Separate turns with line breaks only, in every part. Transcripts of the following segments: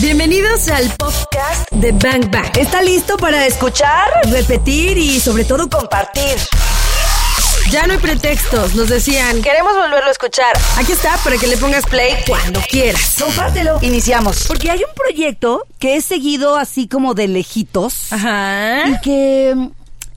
Bienvenidos al podcast de Bang Bang.
¿Está listo para escuchar, repetir y sobre todo compartir?
Ya no hay pretextos, nos decían.
Queremos volverlo a escuchar.
Aquí está para que le pongas play cuando quieras.
Compártelo. Iniciamos. Porque hay un proyecto que he seguido así como de lejitos.
Ajá.
Y que mm,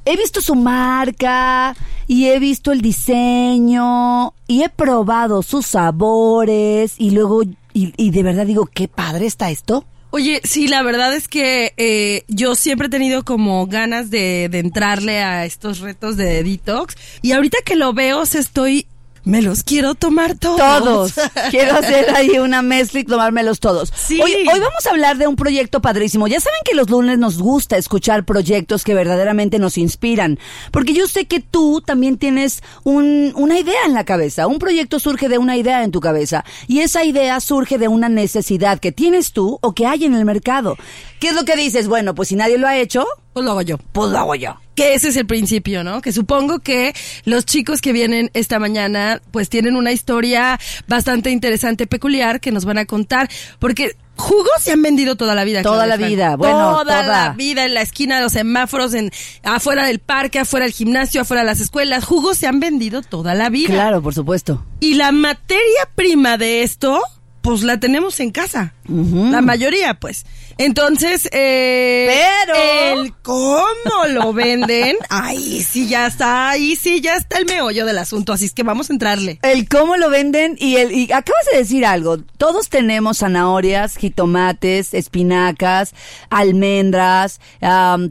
he visto su marca y he visto el diseño y he probado sus sabores y luego, y, de verdad digo, qué padre está esto.
Oye, sí, la verdad es que eh, yo siempre he tenido como ganas de, de entrarle a estos retos de detox y ahorita que lo veo, estoy... Me los quiero tomar todos.
Todos. Quiero hacer ahí una mezcla y tomármelos todos.
Sí.
Hoy, hoy vamos a hablar de un proyecto padrísimo. Ya saben que los lunes nos gusta escuchar proyectos que verdaderamente nos inspiran. Porque yo sé que tú también tienes un- una idea en la cabeza. Un proyecto surge de una idea en tu cabeza. Y esa idea surge de una necesidad que tienes tú o que hay en el mercado. ¿Qué es lo que dices? Bueno, pues si nadie lo ha hecho,
Pues lo hago yo.
pues lo hago yo.
Que ese es el principio, ¿no? Que supongo que los chicos que vienen esta mañana, pues tienen una historia bastante interesante, peculiar, que nos van a contar. Porque jugos se han vendido toda la vida.
Toda la vida, bueno,
toda,
toda.
la vida en la esquina de los semáforos, en afuera del parque, afuera del gimnasio, afuera de las escuelas. Jugos se han vendido toda la vida.
Claro, por supuesto.
Y la materia prima de esto, pues la tenemos en casa. La mayoría, pues. Entonces, eh,
Pero-
el cómo lo venden, ahí sí ya está, ahí sí ya está el meollo del asunto, así es que vamos a entrarle.
El cómo lo venden y el y acabas de decir algo. Todos tenemos zanahorias, jitomates, espinacas, almendras,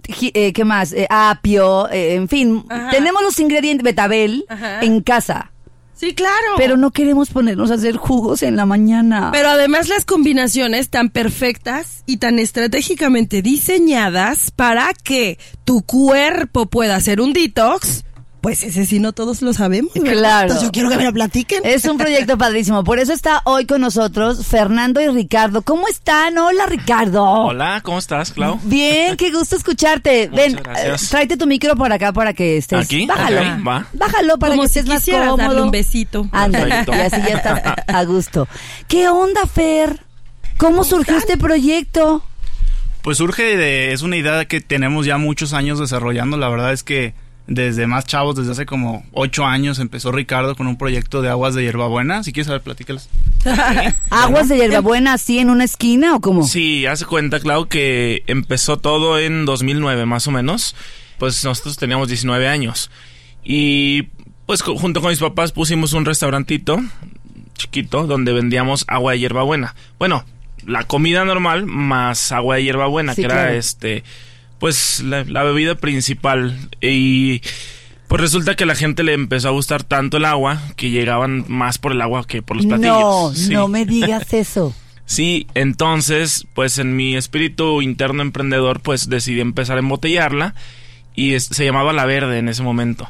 ji- eh, ¿qué más? Eh, apio, eh, en fin,
Ajá.
tenemos los ingredientes betabel
Ajá.
en casa,
Sí, claro.
pero no queremos ponernos a hacer jugos en la mañana.
Pero además las combinaciones tan perfectas y tan estratégicamente diseñadas para que tu cuerpo pueda hacer un detox, pues ese sí no todos lo sabemos. ¿verdad?
Claro.
Entonces yo quiero que me lo platiquen.
es un proyecto padrísimo. Por eso está hoy con nosotros Fernando y Ricardo. ¿Cómo están? Hola, Ricardo.
Hola, ¿cómo estás, Clau?
Bien, qué gusto escucharte.
Muchas
Ven,
gracias.
eh, tráete tu micro por acá para que estés.
¿Aquí?
Bájalo.
Va.
Bájalo para
Como
que
si
estés más cómodo.
darle un besito.
Ándale, y así ya estás a gusto. ¿Qué onda, Fer? ¿Cómo surgió este proyecto?
Pues surge de, es una idea que tenemos ya muchos años desarrollando. La verdad es que desde más chavos, desde hace como ocho años, empezó Ricardo con un proyecto de aguas de hierbabuena. Si quieres saber, platícalas.
¿Aguas de hierbabuena así en una esquina o cómo?
Sí, hace cuenta, Clau, que empezó todo en 2009, más o menos. Pues nosotros teníamos 19 años. Y pues junto con mis papás pusimos un restaurantito chiquito donde vendíamos agua de hierbabuena. Bueno, la comida normal más agua de hierbabuena,
Sí,
que era este, pues la, la bebida principal. Y pues resulta que a la gente le empezó a gustar tanto el agua que llegaban más por el agua que por los platillos.
No,
Sí.
no me digas eso.
Sí, entonces, pues en mi espíritu interno emprendedor, pues decidí empezar a embotellarla y es- se llamaba La Verde en ese momento.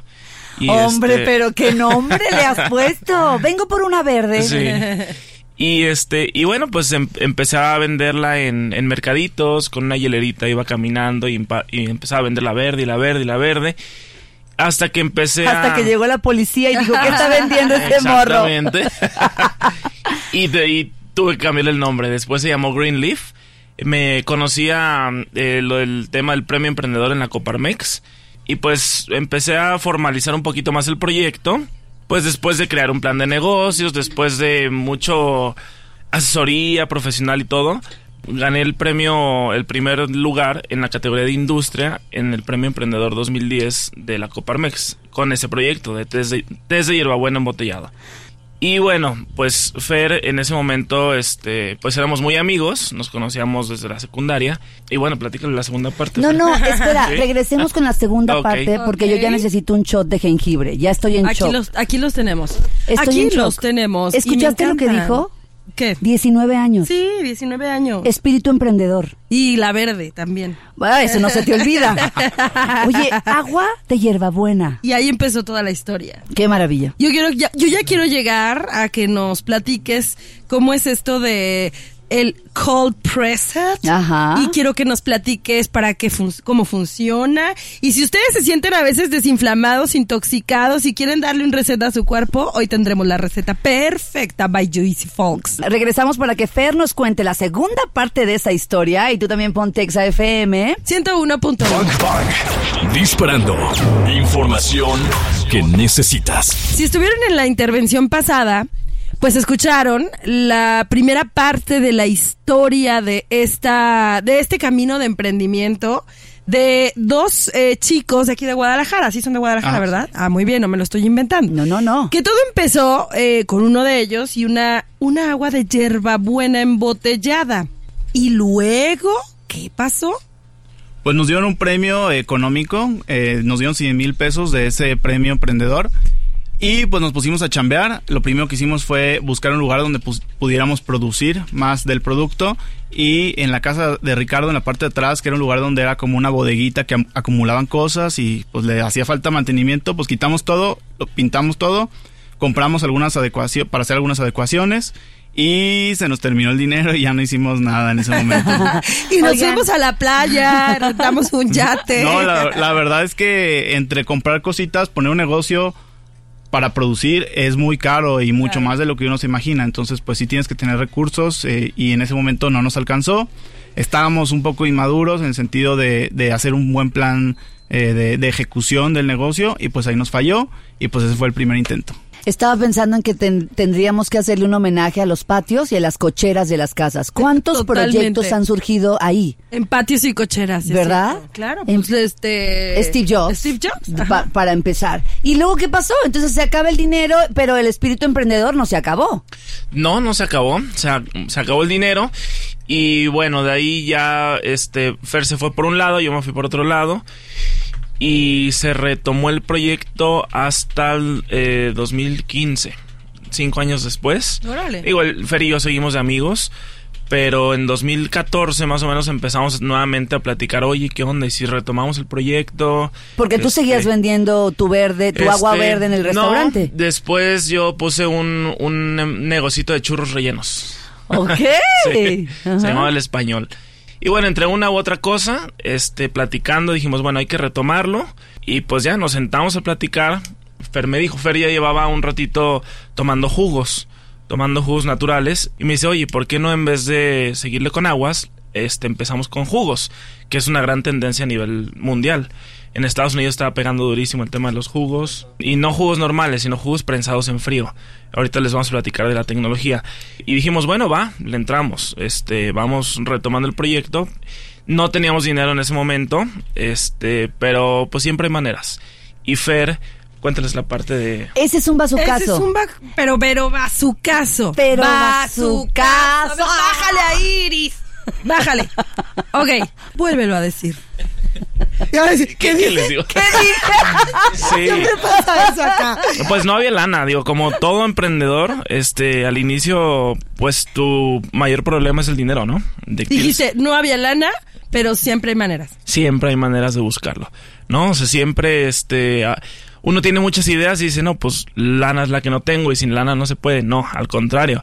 Y,
Hombre,
este,
pero qué nombre le has puesto. Vengo por una verde.
Sí. Y este, y bueno, pues em- empecé a venderla en, en mercaditos, con una hielerita iba caminando y, y empezaba a vender la verde y la verde y la verde. Hasta que empecé a...
Hasta que llegó la policía y dijo, ¿qué está vendiendo este morro?
Exactamente. y, de, y tuve que cambiarle el nombre. Después se llamó Greenleaf. Me conocía eh, lo del tema del premio emprendedor en la Coparmex. Y pues empecé a formalizar un poquito más el proyecto. Pues después de crear un plan de negocios, después de mucho asesoría profesional y todo, gané el premio, el primer lugar en la categoría de industria en el premio emprendedor 2010 de la Coparmex con ese proyecto de test de, test de hierbabuena embotellado. Y bueno, pues Fer en ese momento, este, pues éramos muy amigos, nos conocíamos desde la secundaria. Y bueno, platícale la segunda parte.
No,
Fer.
no, espera,
Sí.
regresemos con la segunda parte porque yo ya necesito un shot de jengibre. Ya estoy en
Aquí
shock.
los, aquí los tenemos.
Estoy
aquí
en shock.
los tenemos.
¿Escuchaste lo que dijo?
¿Qué?
19 años.
Sí, 19 años.
Espíritu emprendedor.
Y la verde también.
Bueno, eso no se te olvida. Oye, agua de hierbabuena.
Y ahí empezó toda la historia.
Qué maravilla.
Yo quiero, ya, yo ya quiero llegar a que nos platiques cómo es esto de el cold pressed.
Ajá.
Y quiero que nos platiques para qué fun- cómo funciona. Y si ustedes se sienten a veces desinflamados, intoxicados y quieren darle un receta a su cuerpo, hoy tendremos la receta perfecta by Juicy Folks.
Regresamos para que Fer nos cuente la segunda parte de esta historia y tú también ponte Exa FM.
101.1.
Bang Bang. Disparando. Información que necesitas.
Si estuvieron en la intervención pasada, pues escucharon la primera parte de la historia de esta, de este camino de emprendimiento de dos eh, chicos de aquí de Guadalajara. Sí son de Guadalajara,
Ah.
¿verdad? Ah, muy bien, no me lo estoy inventando.
No, no, no.
Que todo empezó eh, con uno de ellos y una, una agua de hierbabuena embotellada. Y luego, ¿qué pasó?
Pues nos dieron un premio económico, eh, nos dieron 100 mil pesos de ese premio emprendedor y pues nos pusimos a chambear. Lo primero que hicimos fue buscar un lugar donde pudiéramos producir más del producto y en la casa de Ricardo, en la parte de atrás, que era un lugar donde era como una bodeguita que acumulaban cosas y pues le hacía falta mantenimiento, pues quitamos todo, lo pintamos todo, compramos algunas adecuaciones para hacer algunas adecuaciones. Y se nos terminó el dinero y ya no hicimos nada en ese momento.
Y nos
Oigan.
fuimos a la playa, rentamos un yate.
No, la, la verdad es que entre comprar cositas, poner un negocio para producir es muy caro y mucho más de lo que uno se imagina. Entonces, pues sí tienes que tener recursos eh, y en ese momento no nos alcanzó. Estábamos un poco inmaduros en el sentido de, de hacer un buen plan eh, de, de ejecución del negocio y pues ahí nos falló y pues ese fue el primer intento.
Estaba pensando en que ten- tendríamos que hacerle un homenaje a los patios y a las cocheras de las casas. ¿Cuántos
Totalmente.
proyectos han surgido ahí?
En patios y cocheras. ¿es
¿Verdad?
cierto? Claro.
En-
Pues este.
Steve Jobs.
Steve Jobs.
Pa- para empezar. ¿Y luego qué pasó? Entonces se acaba el dinero, pero el espíritu emprendedor no se acabó.
No, no se acabó. Se, se acabó el dinero. Y bueno, de ahí ya este Fer se fue por un lado, yo me fui por otro lado. Y se retomó el proyecto hasta el eh, 2015. Cinco años después.
Órale.
Igual Fer y yo seguimos de amigos. Pero en 2014 más o menos empezamos nuevamente a platicar, oye, ¿qué onda? ¿Y si retomamos el proyecto?
Porque tú
Este,
seguías vendiendo tu verde, tu agua
este,
verde en el
no,
restaurante.
después yo puse un, un negocito de churros rellenos.
Ok.
Sí, se llamaba el español. Y bueno, entre una u otra cosa, este, platicando, dijimos, bueno, hay que retomarlo. Y pues ya nos sentamos a platicar. Fer me dijo, Fer ya llevaba un ratito tomando jugos, tomando jugos naturales. Y me dice, oye, ¿por qué no en vez de seguirle con aguas, este, empezamos con jugos? Que es una gran tendencia a nivel mundial. En Estados Unidos estaba pegando durísimo el tema de los jugos. Y no jugos normales, sino jugos prensados en frío. Ahorita les vamos a platicar de la tecnología. Y dijimos, bueno, va, le entramos. Este, vamos retomando el proyecto. No teníamos dinero en ese momento, este, pero pues siempre hay maneras. Y Fer, cuéntales la parte de...
Ese es un
Ese
bazucazo.
es un ba- pero, pero bazucazo.
Pero
bazucazo.
bazucazo.
Bájale a Iris. Bájale. Ok, vuélvelo a decir. Y ahora sí, ¿Qué,
¿Qué
dije? ¿Qué dije?
Sí.
Siempre pasa eso acá.
Pues no había lana, digo, como todo emprendedor, este, al inicio, pues tu mayor problema es el dinero, ¿no? De
Dijiste, no había lana, pero siempre hay maneras.
siempre hay maneras de buscarlo, ¿no? O sea, siempre, este, uno tiene muchas ideas y dice, no, pues lana es la que no tengo y sin lana no se puede. No, al contrario.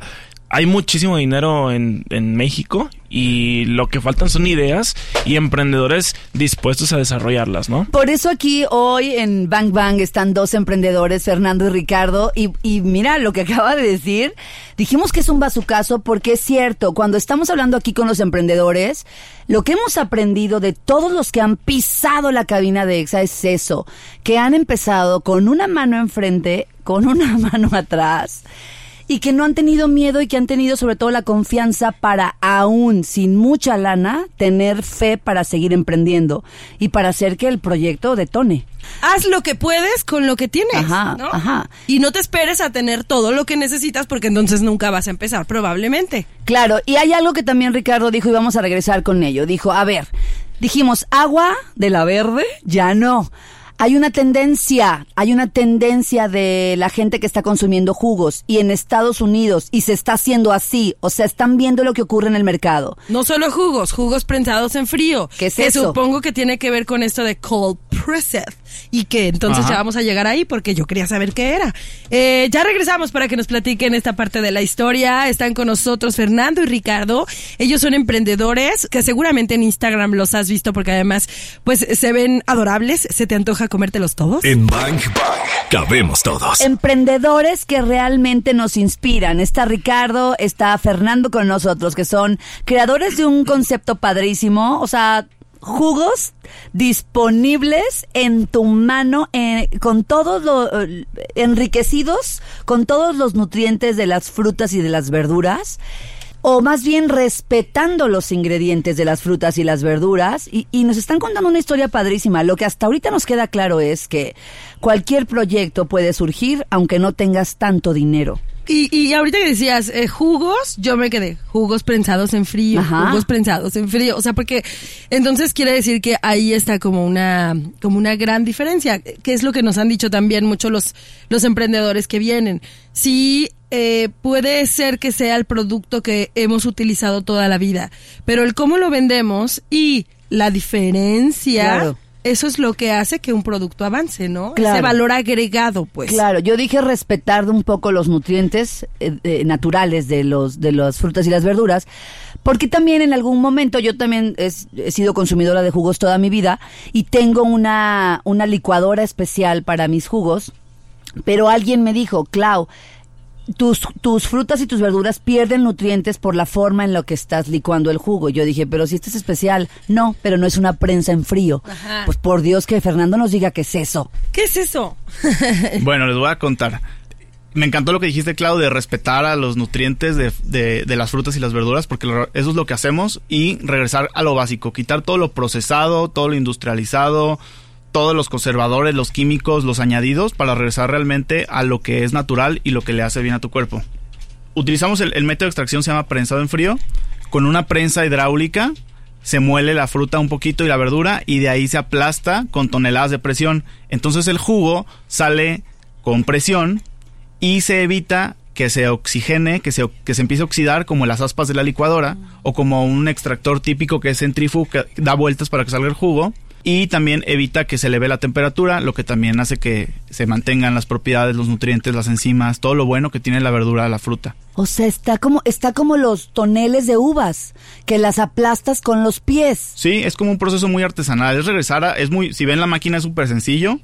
Hay muchísimo dinero en, en México y lo que faltan son ideas y emprendedores dispuestos a desarrollarlas, ¿no?
Por eso aquí hoy en Bang Bang están dos emprendedores, Fernando y Ricardo, y, y mira lo que acaba de decir. Dijimos que es un bazucazo porque es cierto, cuando estamos hablando aquí con los emprendedores, lo que hemos aprendido de todos los que han pisado la cabina de EXA es eso, que han empezado con una mano enfrente, con una mano atrás y que no han tenido miedo y que han tenido sobre todo la confianza para aún sin mucha lana tener fe para seguir emprendiendo y para hacer que el proyecto detone.
Haz lo que puedes con lo que tienes.
Ajá,
¿no?
ajá.
Y no te esperes a tener todo lo que necesitas porque entonces nunca vas a empezar, probablemente.
Claro, y hay algo que también Ricardo dijo y vamos a regresar con ello. Dijo, a ver, dijimos agua de la verde, ya no. Hay una tendencia, hay una tendencia de la gente que está consumiendo jugos y en Estados Unidos y se está haciendo así, o sea, están viendo lo que ocurre en el mercado.
No solo jugos, jugos prensados en frío.
¿Qué es
que
eso?
supongo que tiene que ver con esto de cold pressed. Y que entonces
Ajá.
ya vamos a llegar ahí porque yo quería saber qué era. Eh, ya regresamos para que nos platiquen esta parte de la historia. Están con nosotros Fernando y Ricardo. Ellos son emprendedores que seguramente en Instagram los has visto porque además pues se ven adorables. ¿Se te antoja comértelos todos?
En Bang Bang cabemos todos.
Emprendedores que realmente nos inspiran. Está Ricardo, está Fernando con nosotros, que son creadores de un concepto padrísimo. O sea, jugos disponibles en tu mano, eh, con todos los enriquecidos, con todos los nutrientes de las frutas y de las verduras. O más bien respetando los ingredientes de las frutas y las verduras. Y, y nos están contando una historia padrísima. Lo que hasta ahorita nos queda claro es que cualquier proyecto puede surgir aunque no tengas tanto dinero.
Y, y ahorita que decías eh, jugos, yo me quedé jugos prensados en frío,
Ajá.
jugos prensados en frío, o sea, porque entonces quiere decir que ahí está como una como una gran diferencia, que es lo que nos han dicho también muchos los los emprendedores que vienen. Sí eh, puede ser que sea el producto que hemos utilizado toda la vida, pero el cómo lo vendemos y la diferencia
Claro.
Eso es lo que hace que un producto avance, ¿no?
Claro.
Ese valor agregado, pues.
Claro, yo dije respetar un poco los nutrientes eh, eh, naturales de los de las frutas y las verduras, porque también en algún momento yo también es- he sido consumidora de jugos toda mi vida y tengo una una licuadora especial para mis jugos, pero alguien me dijo, Clau, tus, tus frutas y tus verduras pierden nutrientes por la forma en la que estás licuando el jugo. Yo dije, pero si este es especial, no, pero no es una prensa en frío.
Ajá.
Pues por Dios que Fernando nos diga qué es eso.
¿Qué es eso?
Bueno, les voy a contar. Me encantó lo que dijiste, Clau, de respetar a los nutrientes de, de- de las frutas y las verduras, porque eso es lo que hacemos, y regresar a lo básico, quitar todo lo procesado, todo lo industrializado, todos los conservadores, los químicos, los añadidos, para regresar realmente a lo que es natural y lo que le hace bien a tu cuerpo. Utilizamos el, método de extracción, se llama prensado en frío, con una prensa hidráulica se muele la fruta un poquito y la verdura y de ahí se aplasta con toneladas de presión. Entonces el jugo sale con presión y se evita que se oxigene, que se, que se empiece a oxidar como las aspas de la licuadora o como un extractor típico que es centrífugo que da vueltas para que salga el jugo. Y también evita que se eleve la temperatura, lo que también hace que se mantengan las propiedades, los nutrientes, las enzimas, todo lo bueno que tiene la verdura, la fruta.
O sea, está como, está como los toneles de uvas, que las aplastas con los pies.
Sí, es como un proceso muy artesanal. Es regresar a. Es muy. Si ven la máquina es súper sencillo.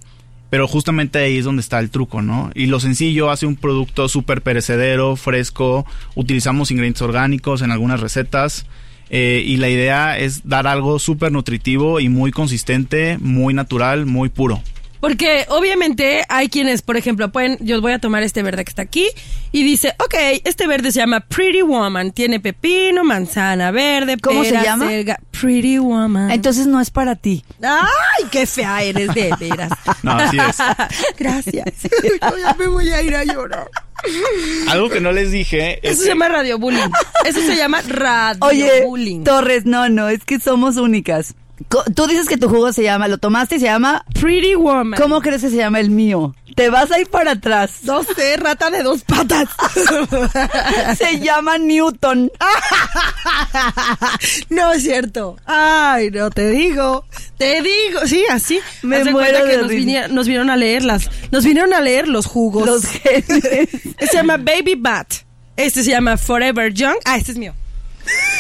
Pero justamente ahí es donde está el truco, ¿no? Y lo sencillo hace un producto súper perecedero, fresco. Utilizamos ingredientes orgánicos en algunas recetas. Eh, y la idea es dar algo súper nutritivo y muy consistente, muy natural, muy puro.
Porque obviamente hay quienes, por ejemplo, pueden, yo voy a tomar este verde que está aquí y dice, ok, este verde se llama Pretty Woman, tiene pepino, manzana verde,
¿Cómo se llama?
selga- Pretty Woman.
Entonces no es para ti.
Ay, qué fea eres de veras.
No, así es.
Gracias. Yo ya me voy a ir a llorar.
Algo que no les dije es
Eso se llama radio bullying. Eso se llama radio
Oye,
bullying.
Torres, no, no, es que somos únicas. Tú dices que tu jugo se llama, lo tomaste y se llama,
Pretty Woman.
¿cómo crees que se llama el mío? Te vas a ir para atrás.
No sé, rata de dos patas.
Se llama Newton.
No es cierto. Ay, no te digo. Te digo. Sí, así.
Me
Haz
muero de
que nos, vinieron a leerlas. Nos vinieron a leer los jugos.
Los genes.
Este se llama Baby Bat. Este se llama Forever Young. Ah, este es mío.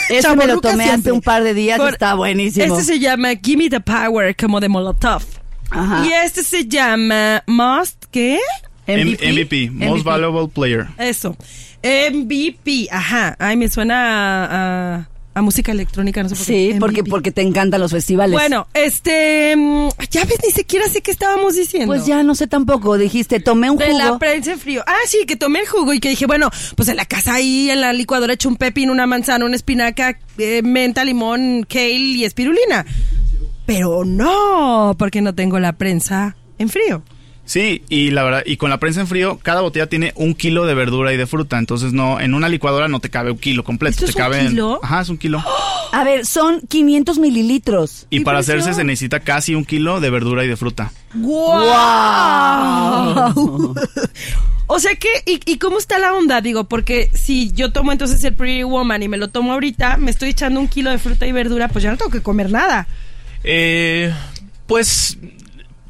Este me lo tomé
siempre.
hace un par de días,
For-
está buenísimo.
Este se llama Gimme the Power, como de Molotov.
Ajá.
Y este se llama Must, ¿qué?
M- MVP, Most Valuable Player.
Eso. MVP, ajá. Ay, me suena a, a- a música electrónica, no sé por qué.
Sí, porque, porque te encantan los festivales.
Bueno, este. mm, Ya ves, ni siquiera sé qué estábamos diciendo.
Pues ya no sé tampoco, dijiste, tomé un
De la
jugo.
prensa en frío. Ah, sí, que tomé el jugo y que dije, bueno, pues en la casa ahí, en la licuadora, he hecho un pepino, una manzana, una espinaca, eh, menta, limón, kale y espirulina. Pero no, porque no tengo la prensa en frío.
Sí, y la verdad, y con la prensa en frío, cada botella tiene un kilo de verdura y de fruta. Entonces no, en una licuadora no te cabe un kilo completo.
¿Esto
te
es un
en-
kilo?
Ajá, es un kilo.
A ver, son 500 mililitros.
Y para hacerse se necesita casi un kilo de verdura y de fruta.
¡Guau! o sea que, ¿y, ¿y cómo está la onda? Digo, porque si yo tomo entonces el Pretty Woman y me lo tomo ahorita, me estoy echando un kilo de fruta y verdura, pues ya no tengo que comer nada.
Eh, pues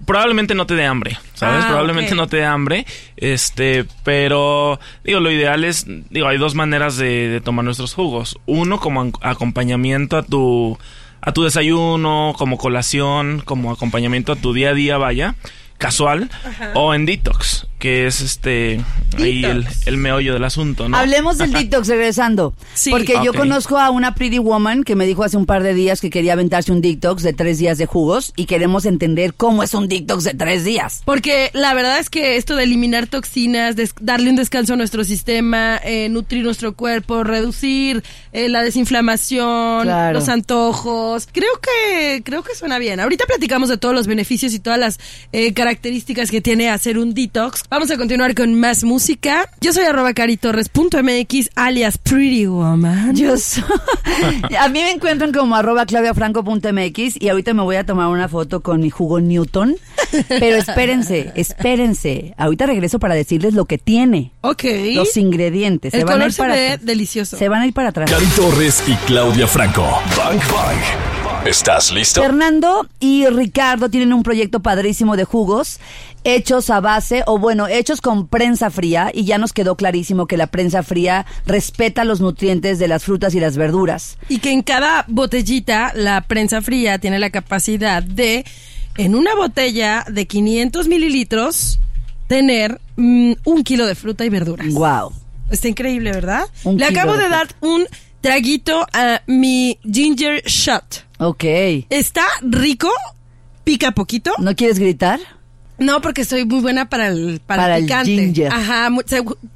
probablemente no te dé hambre, ¿sabes?
Ah,
probablemente no te dé hambre, este, pero digo, lo ideal es, digo, hay dos maneras de, de tomar nuestros jugos. Uno como acompañamiento a tu a tu desayuno, como colación, como acompañamiento a tu día a día, vaya, casual, o en detox, que es este ahí el, meollo del asunto, ¿no?
Hablemos del detox regresando.
Sí.
Porque yo conozco a una pretty woman que me dijo hace un par de días que quería aventarse un detox de tres días de jugos y queremos entender cómo es un detox de tres días.
Porque la verdad es que esto de eliminar toxinas, des- darle un descanso a nuestro sistema, eh, nutrir nuestro cuerpo, reducir eh, la desinflamación,
Claro.
los antojos, creo que creo que suena bien. Ahorita platicamos de todos los beneficios y todas las eh, características que tiene hacer un detox. Vamos a continuar con más música. Yo soy arroba caritorres.mx alias Pretty Woman.
Yo soy- a mí me encuentran como arroba claudiafranco.mx y ahorita me voy a tomar una foto con mi jugo Newton. Pero espérense, espérense. Ahorita regreso para decirles lo que tiene.
Ok.
Los ingredientes.
El
se van a
color
ir
se
para
ve
atrás.
delicioso.
Se van a ir para atrás.
Cari Torres y Claudia Franco. Bang Bang. ¿Estás listo?
Fernando y Ricardo tienen un proyecto padrísimo de jugos hechos a base, o bueno, hechos con prensa fría, y ya nos quedó clarísimo que la prensa fría respeta los nutrientes de las frutas y las verduras.
Y que en cada botellita la prensa fría tiene la capacidad de, en una botella de 500 mililitros, tener mm, un kilo de fruta y verduras.
Wow.
Está increíble, ¿verdad?
Un
Le acabo
de
de dar un traguito a mi ginger shot.
Ok.
Está rico, pica poquito.
¿No quieres gritar?
No, porque soy muy buena para el, para
Para
el
el
picante.
ginger.
Ajá,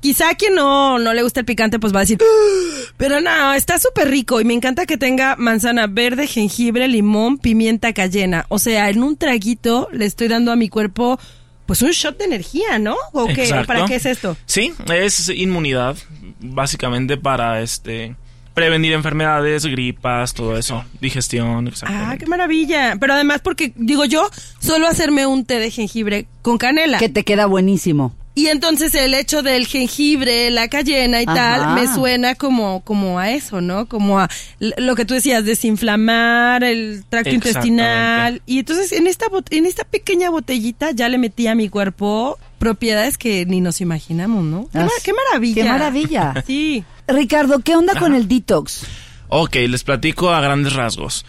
quizá a quien no, no le gusta el picante, pues va a decir, "Ah", pero no, está súper rico y me encanta que tenga manzana verde, jengibre, limón, pimienta cayena. O sea, en un traguito le estoy dando a mi cuerpo, pues un shot de energía, ¿no? ¿O qué? ¿Para qué es esto?
Sí, es inmunidad, básicamente para este prevenir enfermedades, gripas, todo eso, digestión,
Ah,
exactamente.
qué maravilla. Pero además porque, digo yo, solo hacerme un té de jengibre con canela.
Que te queda buenísimo.
Y entonces el hecho del jengibre, la cayena y
Ajá.
tal, me suena como, como a eso, ¿no? Como a lo que tú decías, desinflamar el tracto intestinal. Y entonces en esta, bot- en esta pequeña botellita ya le metí a mi cuerpo propiedades que ni nos imaginamos, ¿no? Qué, ma- qué maravilla.
qué maravilla.
Sí.
Ricardo, ¿qué onda con el detox?
Ok, les platico a grandes rasgos.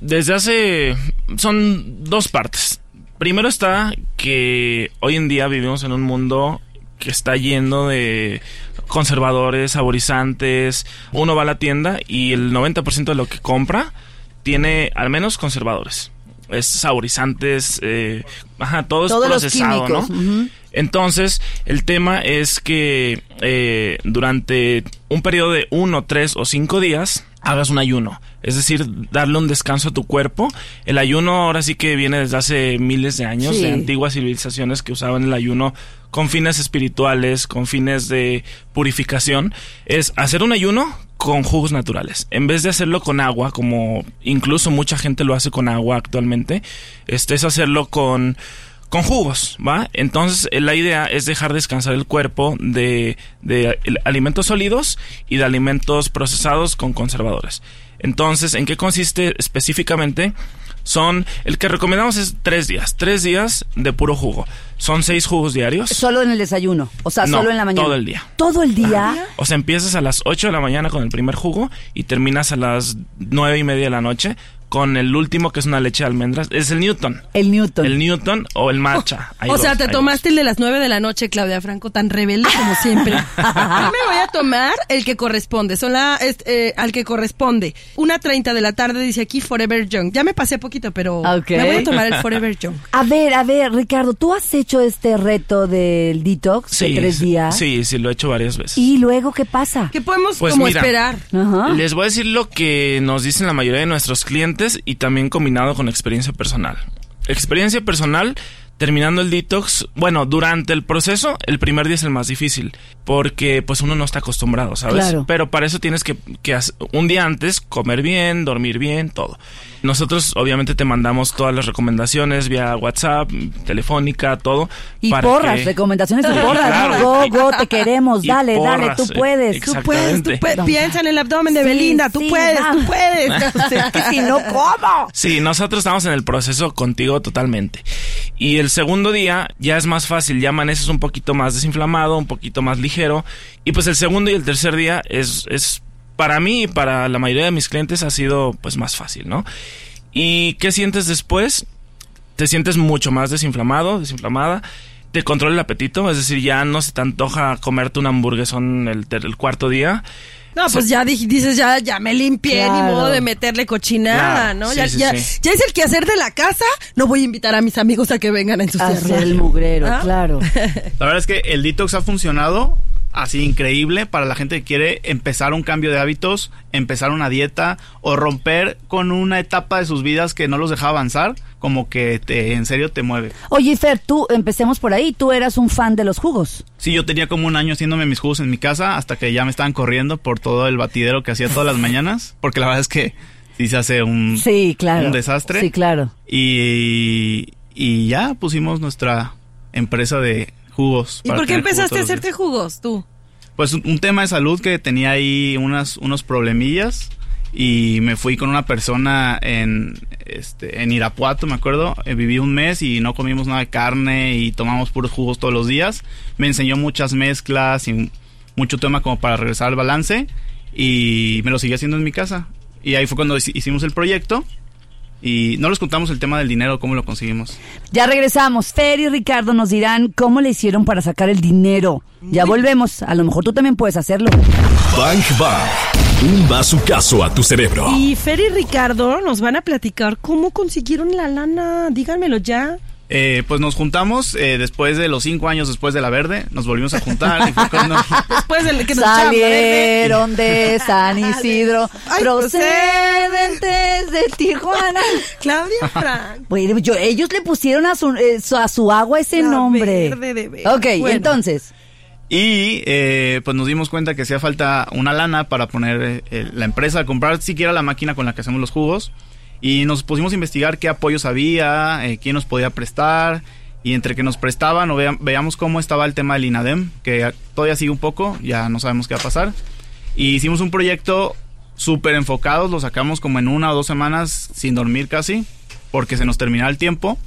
Desde hace... son dos partes. Primero está que hoy en día vivimos en un mundo que está lleno de conservadores, saborizantes. Uno va a la tienda y el 90% de lo que compra tiene al menos conservadores. Es saborizantes, eh, ajá, todo es
Todos los
procesado,
químicos,
¿no? Entonces, el tema es que eh, durante un periodo de uno, tres o cinco días hagas un ayuno. Es decir, darle un descanso a tu cuerpo. El ayuno ahora sí que viene desde hace miles de años,
Sí.
de antiguas civilizaciones que usaban el ayuno con fines espirituales, con fines de purificación. Es hacer un ayuno con jugos naturales. En vez de hacerlo con agua, como incluso mucha gente lo hace con agua actualmente, este es hacerlo con con jugos, ¿va? Entonces eh, la idea es dejar descansar el cuerpo de, de alimentos sólidos y de alimentos procesados con conservadores. Entonces, ¿en qué consiste específicamente? Son, el que recomendamos es tres días, tres días de puro jugo. Son seis jugos diarios.
Solo en el desayuno. O sea,
No,
solo en la mañana.
todo el día.
Todo el día.
O sea, empiezas a las 8 de la mañana con el primer jugo y terminas a las nueve y media de la noche con el último que es una leche de almendras. Es el Newton.
El Newton.
El Newton o el matcha. Hay
o sea, te tomaste el de las nueve de la noche, Claudia Franco, tan rebelde como siempre. Yo me voy a tomar el que corresponde, son la, es- eh, al que corresponde. Una treinta de la tarde dice aquí Forever Young. Ya me pasé poquito, pero me voy a tomar el Forever Young.
A ver, a ver, Ricardo, ¿tú has hecho este reto del detox
Sí,
de tres días?
Sí, sí, lo he hecho varias veces.
¿Y luego qué pasa?
¿Qué podemos
Pues
como
mira.
esperar?
Les voy a decir lo que nos dicen la mayoría de nuestros clientes y también combinado con experiencia personal. Experiencia personal, terminando el detox, bueno, durante el proceso, el primer día es el más difícil, porque pues uno no está acostumbrado, ¿sabes?
Claro.
Pero para eso tienes que, que hacer- un día antes comer bien, dormir bien, todo. nosotros obviamente te mandamos todas las recomendaciones vía WhatsApp, telefónica, todo.
Y
para
porras,
que-
recomendaciones de
Sí,
porras.
claro.
Go,
Y-
go, te queremos.
y
Dale, dale, tú
eh,
puedes.
Tú puedes, tú puedes. Piensa en el abdomen de
Sí,
Belinda. Tú
sí,
puedes, tú puedes.
Que si no, ¿cómo?
Sí, nosotros estamos en el proceso contigo totalmente. Y el segundo día ya es más fácil, ya amaneces un poquito más desinflamado, un poquito más ligero. Y pues el segundo y el tercer día es, es para mí y para la mayoría de mis clientes ha sido pues más fácil, ¿no? ¿Y qué sientes después? Te sientes mucho más desinflamado, desinflamada. Te controla el apetito, es decir, ya no se te antoja comerte un hamburguesón el, el cuarto día.
No, pues ya dices, ya, ya me limpié, ni modo de meterle cochinada,
Claro,
¿no?
sí,
ya,
sí,
ya,
sí.
ya es el quehacer de la casa, no voy a invitar a mis amigos a que vengan a ensuciarla.
Hacer el mugrero,
¿Ah?
claro.
La verdad es que el detox ha funcionado así increíble para la gente que quiere empezar un cambio de hábitos, empezar una dieta o romper con una etapa de sus vidas que no los deja avanzar, como que te, en serio te mueve.
Oye, Fer, tú, empecemos por ahí. Tú eras un fan de los jugos.
Sí, yo tenía como un año haciéndome mis jugos en mi casa hasta que ya me estaban corriendo por todo el batidero que hacía todas las mañanas, porque la verdad es que sí se hace un,
Sí, claro.
un desastre.
Sí, claro.
Y, y ya pusimos nuestra empresa de jugos.
¿Y por qué empezaste a hacerte jugos tú?
Pues un, un tema de salud que tenía ahí unas, unos problemillas y me fui con una persona en, este, en Irapuato, me acuerdo. Eh, viví un mes y no comimos nada de carne y tomamos puros jugos todos los días. Me enseñó muchas mezclas y mucho tema como para regresar al balance y me lo seguí haciendo en mi casa. Y ahí fue cuando hici- hicimos el proyecto y no les contamos el tema del dinero, cómo lo conseguimos.
Ya regresamos. Fer y Ricardo nos dirán cómo le hicieron para sacar el dinero. Ya volvemos. A lo mejor tú también puedes hacerlo.
Bang Bang. Un bazucazo a tu cerebro.
Y Fer y Ricardo nos van a platicar cómo consiguieron la lana. Díganmelo ya.
Eh, pues nos juntamos eh, después de los cinco años después de la verde, nos volvimos a juntar y fue cuando...
Después de que nos.
Salieron de San Isidro,
Ay,
procedentes de Tijuana.
Claudia Frank.
Bueno, yo- ellos le pusieron a su, eh, su- a su agua ese
La
nombre.
verde de.
Ok,
Bueno.
entonces.
Y eh, pues nos dimos cuenta que hacía falta una lana para poner eh, eh, la empresa, comprar siquiera la máquina con la que hacemos los jugos. Y nos pusimos a investigar qué apoyos había, eh, quién nos podía prestar. Y entre que nos prestaban o vea- veíamos cómo estaba el tema del INADEM, que todavía sigue un poco, ya no sabemos qué va a pasar. Y hicimos un proyecto súper enfocado, lo sacamos como en una o dos semanas sin dormir casi, porque se nos terminaba el tiempo.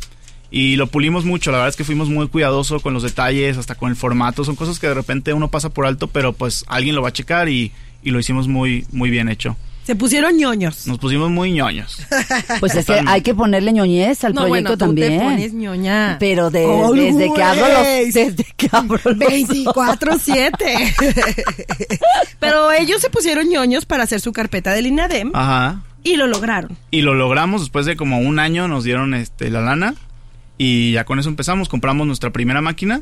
Y lo pulimos mucho, la verdad es que fuimos muy cuidadosos con los detalles, hasta con el formato, son cosas que de repente uno pasa por alto, pero pues alguien lo va a checar y, y lo hicimos muy, muy bien hecho.
Se pusieron ñoños.
Nos pusimos muy ñoños.
Pues es que hay que ponerle ñoñez al
no,
proyecto
bueno, tú
también.
te pones ñoña.
Pero de-
Always.
desde que abro los, desde que abro los
24-7. Pero ellos se pusieron ñoños para hacer su carpeta del INADEM
Ajá.
y lo lograron.
Y lo logramos después de como un año, nos dieron este la lana y ya con eso empezamos, compramos nuestra primera máquina,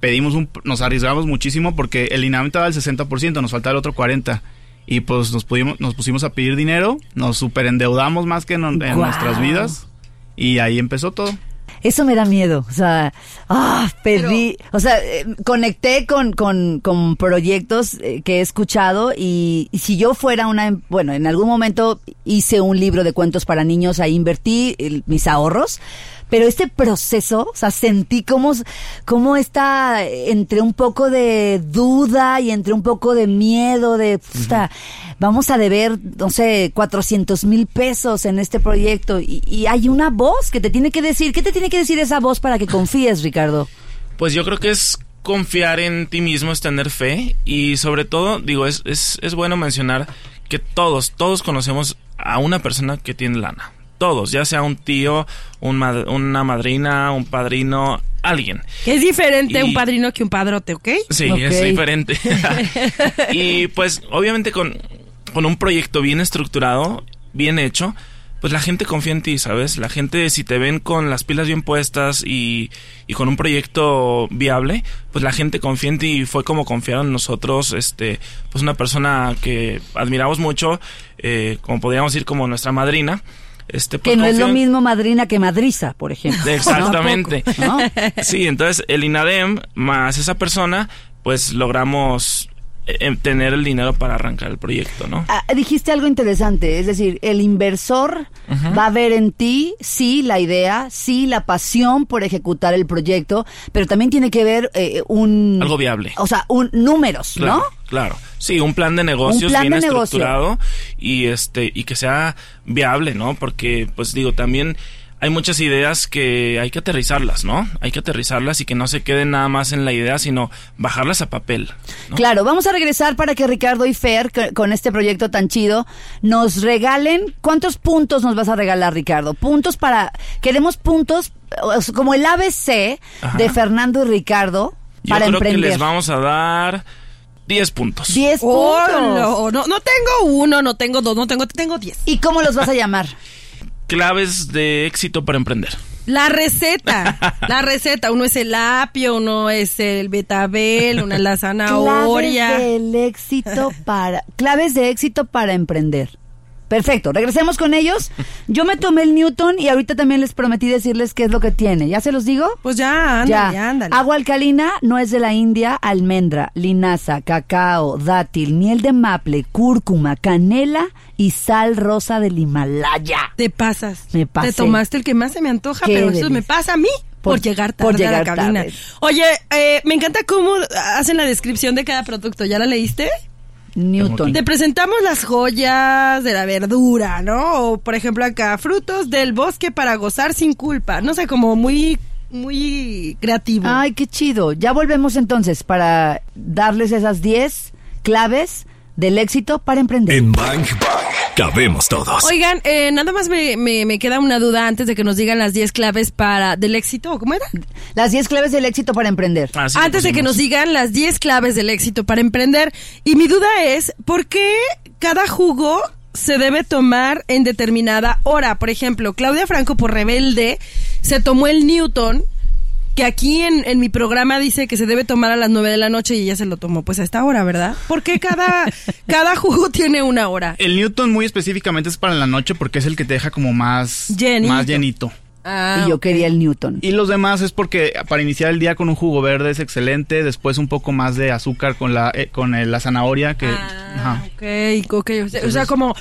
pedimos un, nos arriesgamos muchísimo porque el INAM estaba al 60%, nos faltaba el otro 40%. Y pues nos, pudimos, nos pusimos a pedir dinero, nos superendeudamos más que en, nuestras vidas y ahí empezó todo.
Eso me da miedo, o sea, ah, perdí, o sea, eh, conecté con, con, con proyectos eh, que he escuchado y, y si yo fuera una, bueno, en algún momento hice un libro de cuentos para niños, ahí invertí el- mis ahorros, pero este proceso, o sea, sentí como, como está entre un poco de duda y entre un poco de miedo, de, puta, vamos a deber, no sé, 400 mil pesos en este proyecto y, y hay una voz que te tiene que decir, ¿qué te tiene que decir esa voz para que confíes, Ricardo?
Pues yo creo que es confiar en ti mismo, es tener fe y sobre todo, digo, es, es, es bueno mencionar que todos, todos conocemos a una persona que tiene lana. Todos, ya sea un tío, un mad- una madrina, un padrino, alguien.
Que es diferente
Y-
un padrino que un padrote, ¿ok?
Sí, es diferente. y pues obviamente con, con un proyecto bien estructurado, bien hecho, pues la gente confía en ti, ¿sabes? La gente si te ven con las pilas bien puestas y, y con un proyecto viable, pues la gente confía en ti y fue como confiaron en nosotros, este, pues una persona que admiramos mucho, eh, como podríamos decir como nuestra madrina. Este, pues
Que no es lo mismo madrina que madriza, por ejemplo.
Exactamente.
¿No?
Sí, entonces el INADEM más esa persona, pues logramos tener el dinero para arrancar el proyecto, ¿no?
Ah, dijiste algo interesante, es decir, el inversor va a ver en ti, sí, la idea, sí, la pasión por ejecutar el proyecto, pero también tiene que ver eh, un...
Algo viable.
O sea, un números,
Claro,
¿no?
Claro. Sí, un plan de negocios
plan
bien
de negocio.
estructurado y este y que sea viable, ¿no? Porque pues digo, también hay muchas ideas que hay que aterrizarlas, ¿no? Hay que aterrizarlas y que no se queden nada más en la idea, sino bajarlas a papel. ¿no?
Claro, vamos a regresar para que Ricardo y Fer, con este proyecto tan chido, nos regalen. ¿Cuántos puntos nos vas a regalar, Ricardo? Puntos para. Queremos puntos como el ABC
Ajá.
de Fernando y Ricardo
Yo
para
creo
emprender.
que les vamos a dar 10 puntos.
10
Oh,
puntos.
no, no, no tengo uno, no tengo dos, no tengo, tengo diez.
¿Y cómo los vas a llamar?
Claves de éxito para emprender.
La receta, la receta. Uno es el apio, uno es el betabel, una es la zanahoria.
Claves del éxito para. Claves de éxito para emprender. Perfecto, regresemos con ellos. Yo me tomé el Newton y ahorita también les prometí decirles qué es lo que tiene. ¿Ya se los digo?
Pues ya, ándale, ándale.
Agua alcalina, nuez de la India, almendra, linaza, cacao, dátil, miel de maple, cúrcuma, canela y sal rosa del Himalaya.
Te pasas.
Me pasé.
Te tomaste el que más se me antoja,
Qué
pero eso me pasa a mí. Por,
Por-
llegar
por
tarde a la cabina.
tarde.
Oye, eh, me encanta cómo hacen la descripción de cada producto. ¿Ya la leíste?
Newton.
Te presentamos las joyas de la verdura, ¿no? O, por ejemplo, acá, frutos del bosque para gozar sin culpa. No sé, como muy, muy creativo.
Ay, qué chido. Ya volvemos entonces para darles esas 10 claves del éxito para emprender.
En Bang Bang cabemos todos.
Oigan, eh, nada más me, me, me queda una duda antes de que nos digan las 10 claves para del éxito. ¿o ¿Cómo era?
Las 10 claves del éxito para emprender.
Así le
antes de que nos digan las 10 claves del éxito para emprender. Y mi duda es, ¿por qué cada jugo se debe tomar en determinada hora? Por ejemplo, Claudia Franco, por rebelde, se tomó el Newton, que aquí en, en mi programa dice que se debe tomar a las 9 de la noche y ella se lo tomó pues a esta hora, ¿verdad? ¿Por qué cada, cada jugo tiene una hora?
El Newton muy específicamente es para la noche porque es el que te deja como más
Llenito.
más llenito.
Ah,
y yo quería el Newton.
Y los demás es porque para iniciar el día con un jugo verde es excelente, después un poco más de azúcar con la eh, con eh, la zanahoria que
Ah,
ajá.
ok, ok. O sea, o sea, como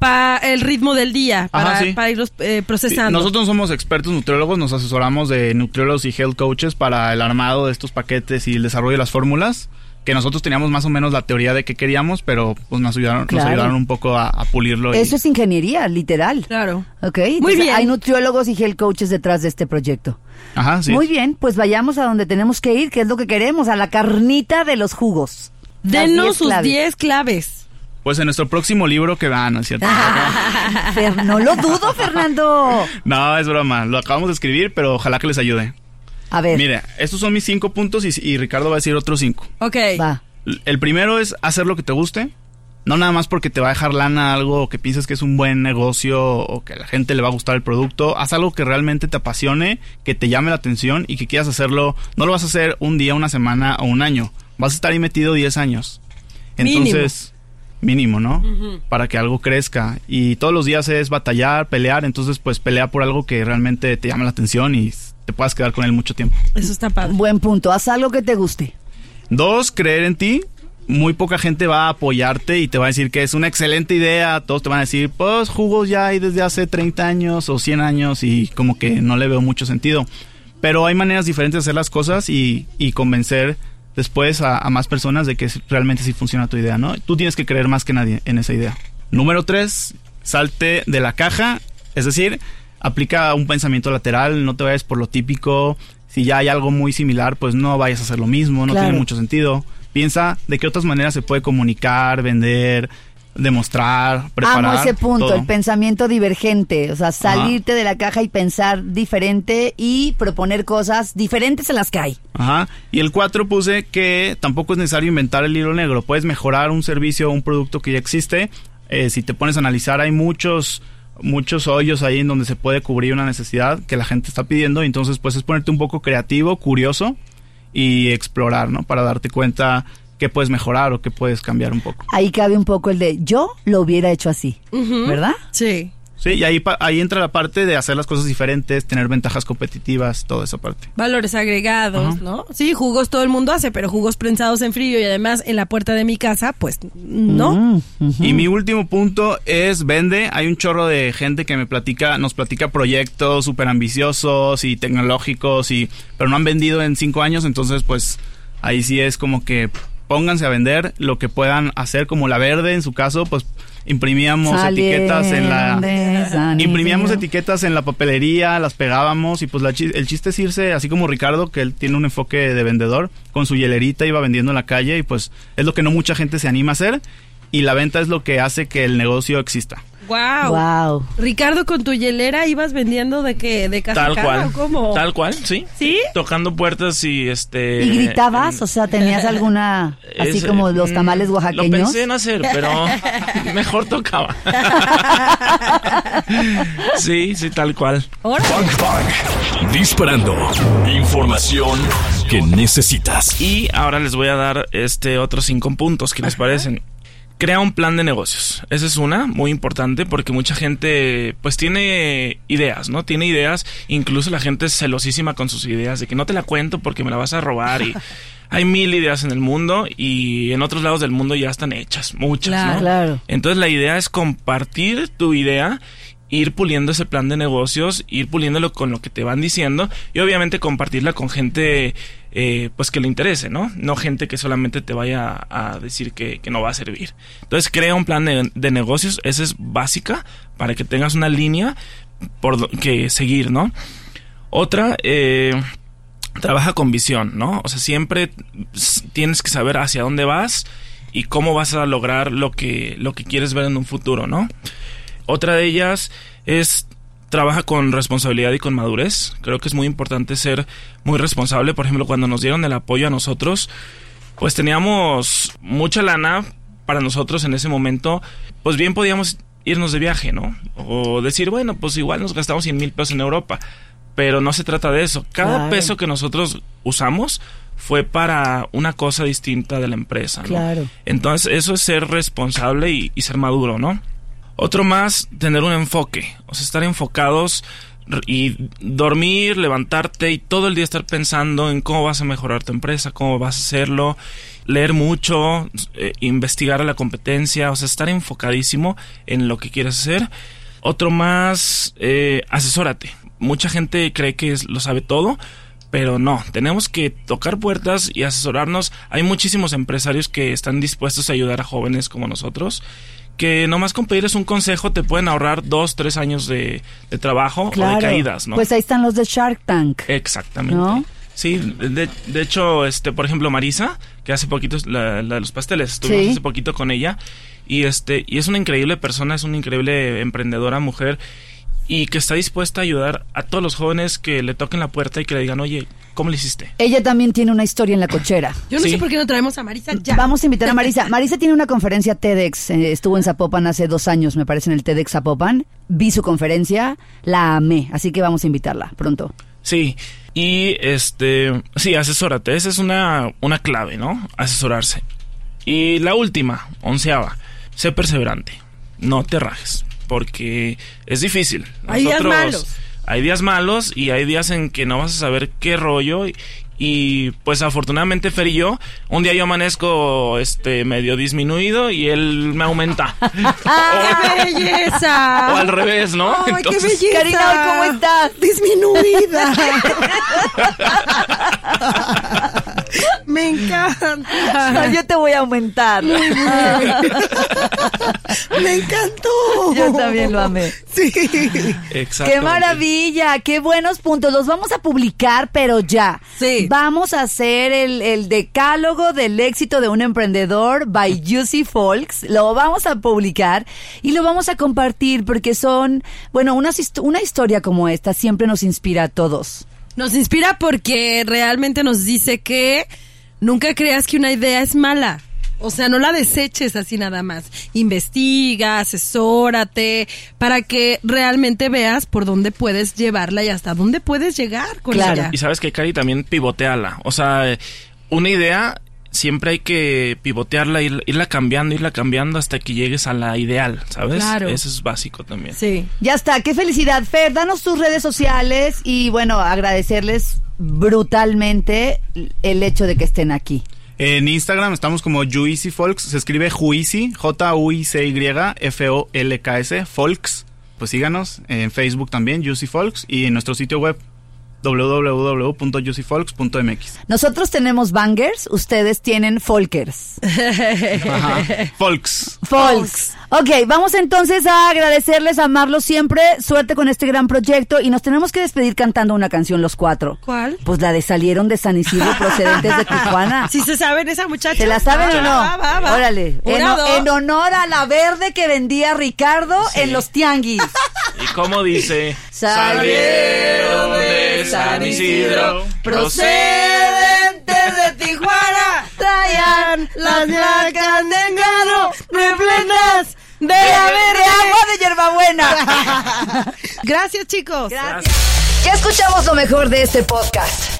para el ritmo del día, para,
Ajá, sí.
para irlos eh,
Sí,
procesando.
Nosotros somos expertos nutriólogos, nos asesoramos de nutriólogos y health coaches para el armado de estos paquetes y el desarrollo de las fórmulas. Que nosotros teníamos más o menos la teoría de qué queríamos, pero pues nos ayudaron,
Claro.
nos ayudaron un poco a, a pulirlo. y-
Eso es ingeniería, literal.
Claro.
Ok,
Muy
entonces
bien.
Hay nutriólogos y health coaches detrás de este proyecto.
Ajá, sí.
Muy bien, pues vayamos a donde tenemos que ir, que es lo que queremos, a la carnita de los jugos.
Denos
10
sus
claves.
10 claves.
Pues en nuestro próximo libro que van, ¿no es cierto?
No lo dudo, Fernando.
no, es broma, lo acabamos de escribir, pero ojalá que les ayude.
A ver,
Mire, estos son mis cinco puntos y, y Ricardo va a decir otros cinco.
Ok.
va.
El primero es hacer lo que te guste. No nada más porque te va a dejar lana algo o que pienses que es un buen negocio o que a la gente le va a gustar el producto. Haz algo que realmente te apasione, que te llame la atención y que quieras hacerlo. No lo vas a hacer un día, una semana o un año. Vas a estar ahí metido 10 años. Entonces, mínimo, ¿no? Para que algo crezca. Y todos los días es batallar, pelear. Entonces, pues pelea por algo que realmente te llame la atención y te puedas quedar con él mucho tiempo.
Eso está padre.
Buen punto. Haz algo que te guste.
Dos, creer en ti. Muy poca gente va a apoyarte y te va a decir que es una excelente idea. Todos te van a decir, pues jugos ya hay desde hace 30 años o 100 años y como que no le veo mucho sentido. Pero hay maneras diferentes de hacer las cosas y, y convencer después a, a más personas de que realmente sí funciona tu idea, ¿no? Tú tienes que creer más que nadie en esa idea. Número tres, salte de la caja. Es decir, aplica un pensamiento lateral, no te vayas por lo típico. Si ya hay algo muy similar, pues no vayas a hacer lo mismo, no
Claro.
tiene mucho sentido. Piensa de qué otras maneras se puede comunicar, vender, demostrar, preparar.
Amo ese punto,
todo.
el pensamiento divergente. O sea, salirte de la caja y pensar diferente y proponer cosas diferentes a las que hay.
Ajá. Y el 4 puse que tampoco es necesario inventar el hilo negro. Puedes mejorar un servicio o un producto que ya existe. Eh, si te pones a analizar, hay muchos muchos hoyos ahí en donde se puede cubrir una necesidad que la gente está pidiendo. Entonces, pues es ponerte un poco creativo, curioso y explorar, ¿no? Para darte cuenta qué puedes mejorar o qué puedes cambiar un poco.
Ahí cabe un poco el de yo lo hubiera hecho así, ¿verdad?
Sí.
Sí, y ahí, ahí entra la parte de hacer las cosas diferentes, tener ventajas competitivas, toda esa parte.
Valores agregados. ¿no? Sí, jugos todo el mundo hace, pero jugos prensados en frío y además en la puerta de mi casa, pues no.
Mm.
Y mi último punto es vende. Hay un chorro de gente que me platica, nos platica proyectos súper ambiciosos y tecnológicos, y, pero no han vendido en cinco años, entonces pues ahí sí es como que pónganse a vender lo que puedan hacer, como la verde en su caso, pues imprimíamos etiquetas en la... Imprimíamos etiquetas en la papelería, las pegábamos y pues la el chiste es irse, así como Ricardo, que él tiene un enfoque de vendedor, con su hielerita iba vendiendo en la calle y pues es lo que no mucha gente se anima a hacer y la venta es lo que hace que el negocio exista.
Wow.
Wow.
Ricardo, con tu hielera ibas vendiendo de qué, de casa
Tal
a casa,
cual.
¿o cómo?
Tal cual, sí.
¿Sí?
Tocando puertas y este.
¿Y gritabas?
en-
O sea, ¿tenías alguna, así como los tamales
mm,
oaxaqueños?
Lo pensé en hacer, pero mejor tocaba. sí, sí, tal cual.
Bang Bang. Disparando. Información que necesitas.
Y ahora les voy a dar este otros cinco puntos que les parecen. Crea un plan de negocios. Esa es una muy importante porque mucha gente pues tiene ideas, ¿no? Tiene ideas, incluso la gente es celosísima con sus ideas de que no te la cuento porque me la vas a robar y hay mil ideas en el mundo y en otros lados del mundo ya están hechas, muchas,
Claro.
¿no?
Claro.
Entonces la idea es compartir tu idea, ir puliendo ese plan de negocios, ir puliéndolo con lo que te van diciendo y obviamente compartirla con gente eh, pues que le interese, ¿no? No gente que solamente te vaya a decir que, que no va a servir. Entonces crea un plan de, de negocios, esa es básica para que tengas una línea por que seguir, ¿no? Otra, eh, trabaja con visión, ¿no? O sea, siempre tienes que saber hacia dónde vas y cómo vas a lograr lo que, lo que quieres ver en un futuro, ¿no? Otra de ellas es trabaja con responsabilidad y con madurez. Creo que es muy importante ser muy responsable. Por ejemplo, cuando nos dieron el apoyo a nosotros, pues teníamos mucha lana para nosotros en ese momento. Pues bien podíamos irnos de viaje, ¿no? O decir, bueno, pues igual nos gastamos 100 mil pesos en Europa. Pero no se trata de eso. Cada
Claro.
peso que nosotros usamos fue para una cosa distinta de la empresa. ¿no?
Claro.
Entonces, eso es ser responsable y, y ser maduro, ¿no? Otro más, tener un enfoque. O sea, estar enfocados y dormir, levantarte y todo el día estar pensando en cómo vas a mejorar tu empresa, cómo vas a hacerlo, leer mucho, eh, investigar a la competencia, o sea, estar enfocadísimo en lo que quieres hacer. Otro más, eh, asesórate. Mucha gente cree que lo sabe todo, pero no, tenemos que tocar puertas y asesorarnos. Hay muchísimos empresarios que están dispuestos a ayudar a jóvenes como nosotros, que nomás con pedirles un consejo te pueden ahorrar dos, tres años de, de trabajo o de caídas, ¿no?
Pues ahí están los de Shark Tank.
Exactamente.
¿No?
Sí, de, de hecho, este, por ejemplo, Marisa, que hace poquito, la, la de los pasteles, estuvimos
Sí.
hace poquito con ella, y este, y es una increíble persona, es una increíble emprendedora mujer, y que está dispuesta a ayudar a todos los jóvenes que le toquen la puerta y que le digan, oye, ¿cómo le hiciste?
Ella también tiene una historia en la cochera.
Yo no
Sí.
sé por qué no traemos a Marisa ya.
Vamos a invitar a Marisa. Marisa tiene una conferencia TEDx. eh, estuvo en Zapopan hace dos años, me parece, en el TEDx Zapopan. Vi su conferencia, la amé. Así que vamos a invitarla pronto.
Sí, y este, sí, asesórate, esa es una, una clave, ¿no? Asesorarse. Y la última, onceava, sé perseverante, no te rajes, porque es difícil.
Hay días malos.
Hay días malos y hay días en que no vas a saber qué rollo y, y, pues afortunadamente Fer y yo, un día yo amanezco este medio disminuido y él me aumenta.
¡Qué belleza!
o al revés, ¿no?
¡Ay,
Entonces-
qué belleza!
Karina, ¿hoy cómo estás?
Disminuida. Me encanta.
No, yo te voy a aumentar.
Me encantó.
Yo también lo amé.
Sí.
¡Qué
Exactamente.
maravilla! ¡Qué buenos puntos! Los vamos a publicar, pero ya.
Sí.
Vamos a hacer el, el decálogo del éxito de un emprendedor by Juicy Folks. Lo vamos a publicar y lo vamos a compartir porque son, bueno, hist- una historia como esta siempre nos inspira a todos.
Nos inspira porque realmente nos dice que nunca creas que una idea es mala. O sea, no la deseches así nada más. Investiga, asesórate, para que realmente veas por dónde puedes llevarla y hasta dónde puedes llegar con
Claro.
ella.
Y sabes que Cari también pivoteala. O sea, una idea siempre hay que pivotearla, ir- irla cambiando, irla cambiando hasta que llegues a la ideal, ¿sabes?
Claro.
Eso es básico también.
Sí.
Ya está, qué felicidad. Fer, danos tus redes sociales y bueno, agradecerles brutalmente el hecho de que estén aquí.
En Instagram estamos como Juicy Folks, se escribe Juicy, J-U-I-C-Y-F-O-L-K-S, Folks. Pues síganos en Facebook también, Juicy Folks, y en nuestro sitio web www.juicyfolks.mx.
Nosotros tenemos bangers, ustedes tienen folkers.
Ajá. Folks.
Folks. Ok, vamos entonces a agradecerles, a amarlos siempre. Suerte con este gran proyecto y nos tenemos que despedir cantando una canción los cuatro.
¿Cuál?
Pues la de Salieron de San Isidro procedentes de Tijuana.
Si se saben esa muchacha.
¿Se la saben o no?
Va, va, va.
Órale. En, honor a la verde que vendía Ricardo en los tianguis.
¿Y cómo dice?
Salieron
de San Isidro,
procedentes de Tijuana, traían las placas de engano repletas de la verde agua de hierbabuena.
Gracias, chicos.
Ya escuchamos lo mejor de este podcast.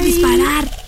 disparar.